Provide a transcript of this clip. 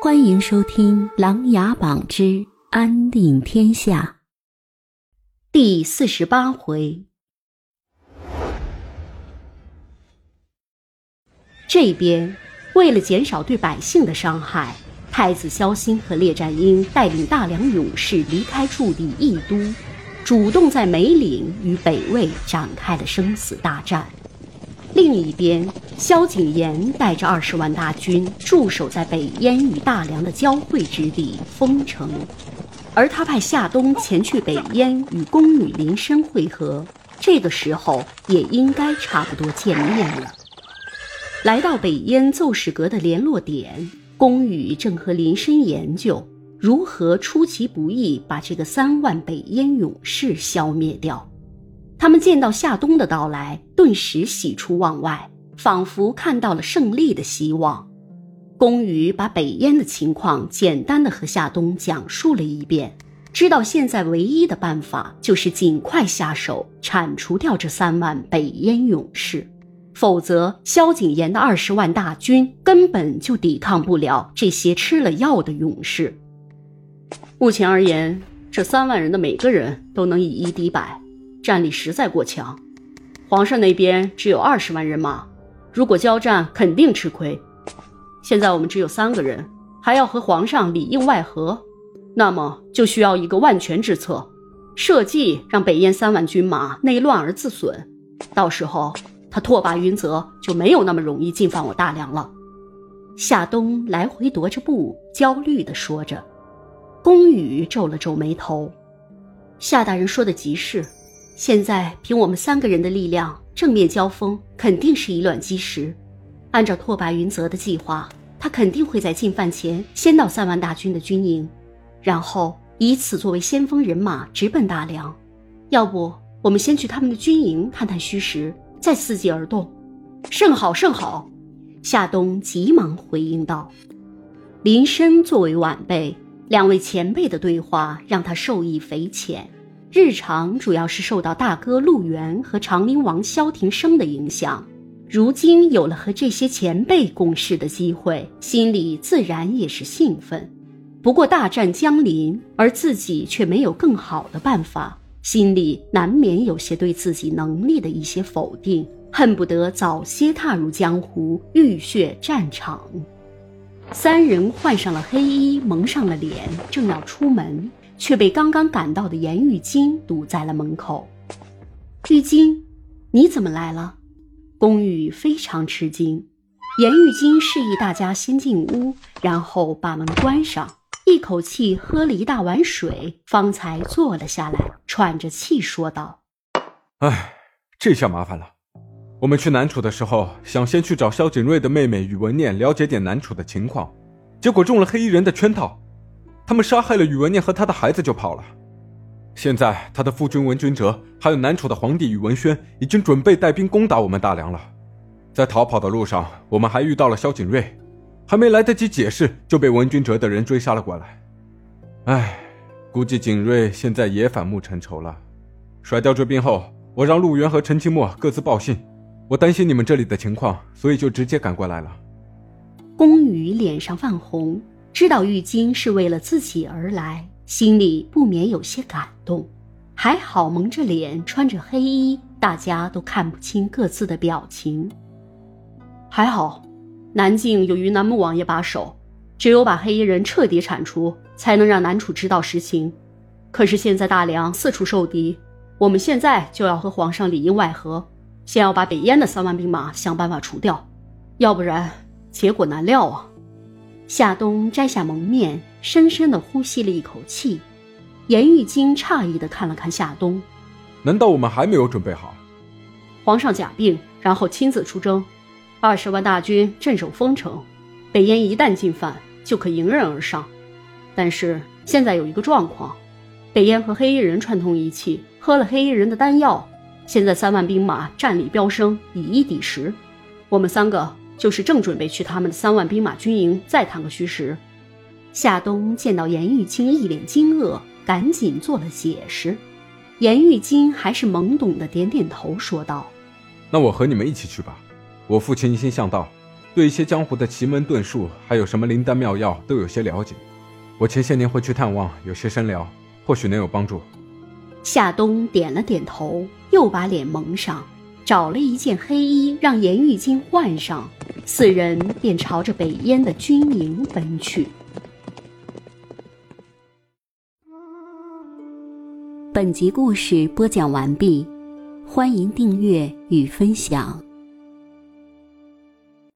欢迎收听《琅琊榜之安定天下》第四十八回。这边为了减少对百姓的伤害，太子萧兴和列战英带领大梁勇士离开驻地义都，主动在梅岭与北魏展开了生死大战。另一边，萧景琰带着二十万大军驻守在北燕与大梁的交汇之地丰城，而他派夏冬前去北燕与宫女林深会合，这个时候也应该差不多见面了。来到北燕奏史阁的联络点，宫羽正和林深研究如何出其不意把这个三万北燕勇士消灭掉。他们见到夏冬的到来，顿时喜出望外，仿佛看到了胜利的希望。宫羽把北燕的情况简单的和夏冬讲述了一遍，知道现在唯一的办法就是尽快下手铲除掉这三万北燕勇士，否则萧景琰的二十万大军根本就抵抗不了这些吃了药的勇士。目前而言，这三万人的每个人都能以一敌百。战力实在过强，皇上那边只有二十万人马，如果交战肯定吃亏。现在我们只有三个人，还要和皇上里应外合，那么就需要一个万全之策，设计让北燕三万军马内乱而自损，到时候他拓跋云泽就没有那么容易进犯我大梁了。夏冬来回踱着步，焦虑地说着。宫羽皱了皱眉头，夏大人说的极是。现在凭我们三个人的力量，正面交锋肯定是以卵击石。按照拓跋云泽的计划，他肯定会在进犯前先到三万大军的军营，然后以此作为先锋人马直奔大梁。要不，我们先去他们的军营探探虚实，再伺机而动。甚好，甚好！夏冬急忙回应道。林深作为晚辈，两位前辈的对话让他受益匪浅。日常主要是受到大哥陆源和长陵王萧庭生的影响，如今有了和这些前辈共事的机会，心里自然也是兴奋。不过大战将临，而自己却没有更好的办法，心里难免有些对自己能力的一些否定，恨不得早些踏入江湖，浴血战场。三人换上了黑衣，蒙上了脸，正要出门。却被刚刚赶到的颜玉金堵在了门口。玉金，你怎么来了？宫羽非常吃惊。颜玉金示意大家先进屋，然后把门关上，一口气喝了一大碗水，方才坐了下来，喘着气说道：“哎，这下麻烦了。我们去南楚的时候，想先去找萧景睿的妹妹宇文念了解点南楚的情况，结果中了黑衣人的圈套。”他们杀害了宇文念和他的孩子就跑了，现在他的夫君文君哲还有南楚的皇帝宇文轩已经准备带兵攻打我们大梁了。在逃跑的路上，我们还遇到了萧景睿，还没来得及解释，就被文君哲的人追杀了过来。唉，估计景睿现在也反目成仇了。甩掉追兵后，我让陆源和陈清墨各自报信，我担心你们这里的情况，所以就直接赶过来了。宫羽脸上泛红。知道玉京是为了自己而来，心里不免有些感动。还好蒙着脸，穿着黑衣，大家都看不清各自的表情。还好，南境有于南穆王爷把守，只有把黑衣人彻底铲除，才能让南楚知道实情。可是现在大梁四处受敌，我们现在就要和皇上里应外合，先要把北燕的三万兵马想办法除掉，要不然结果难料啊！夏冬摘下蒙面，深深的呼吸了一口气。颜玉京诧异的看了看夏冬：“难道我们还没有准备好？”皇上假病，然后亲自出征，二十万大军镇守丰城，北燕一旦进犯，就可迎刃而上。但是现在有一个状况，北燕和黑衣人串通一气，喝了黑衣人的丹药，现在三万兵马战力飙升，以一敌十。我们三个。就是正准备去他们的三万兵马军营再探个虚实。夏冬见到颜玉清一脸惊愕，赶紧做了解释。颜玉清还是懵懂的点点头，说道：“那我和你们一起去吧。我父亲一心向道，对一些江湖的奇门遁术，还有什么灵丹妙药都有些了解。我前些年回去探望，有些深聊，或许能有帮助。夏冬点了点头，又把脸蒙上，找了一件黑衣让颜玉金换上，四人便朝着北燕的军营奔去。本集故事播讲完毕，欢迎订阅与分享。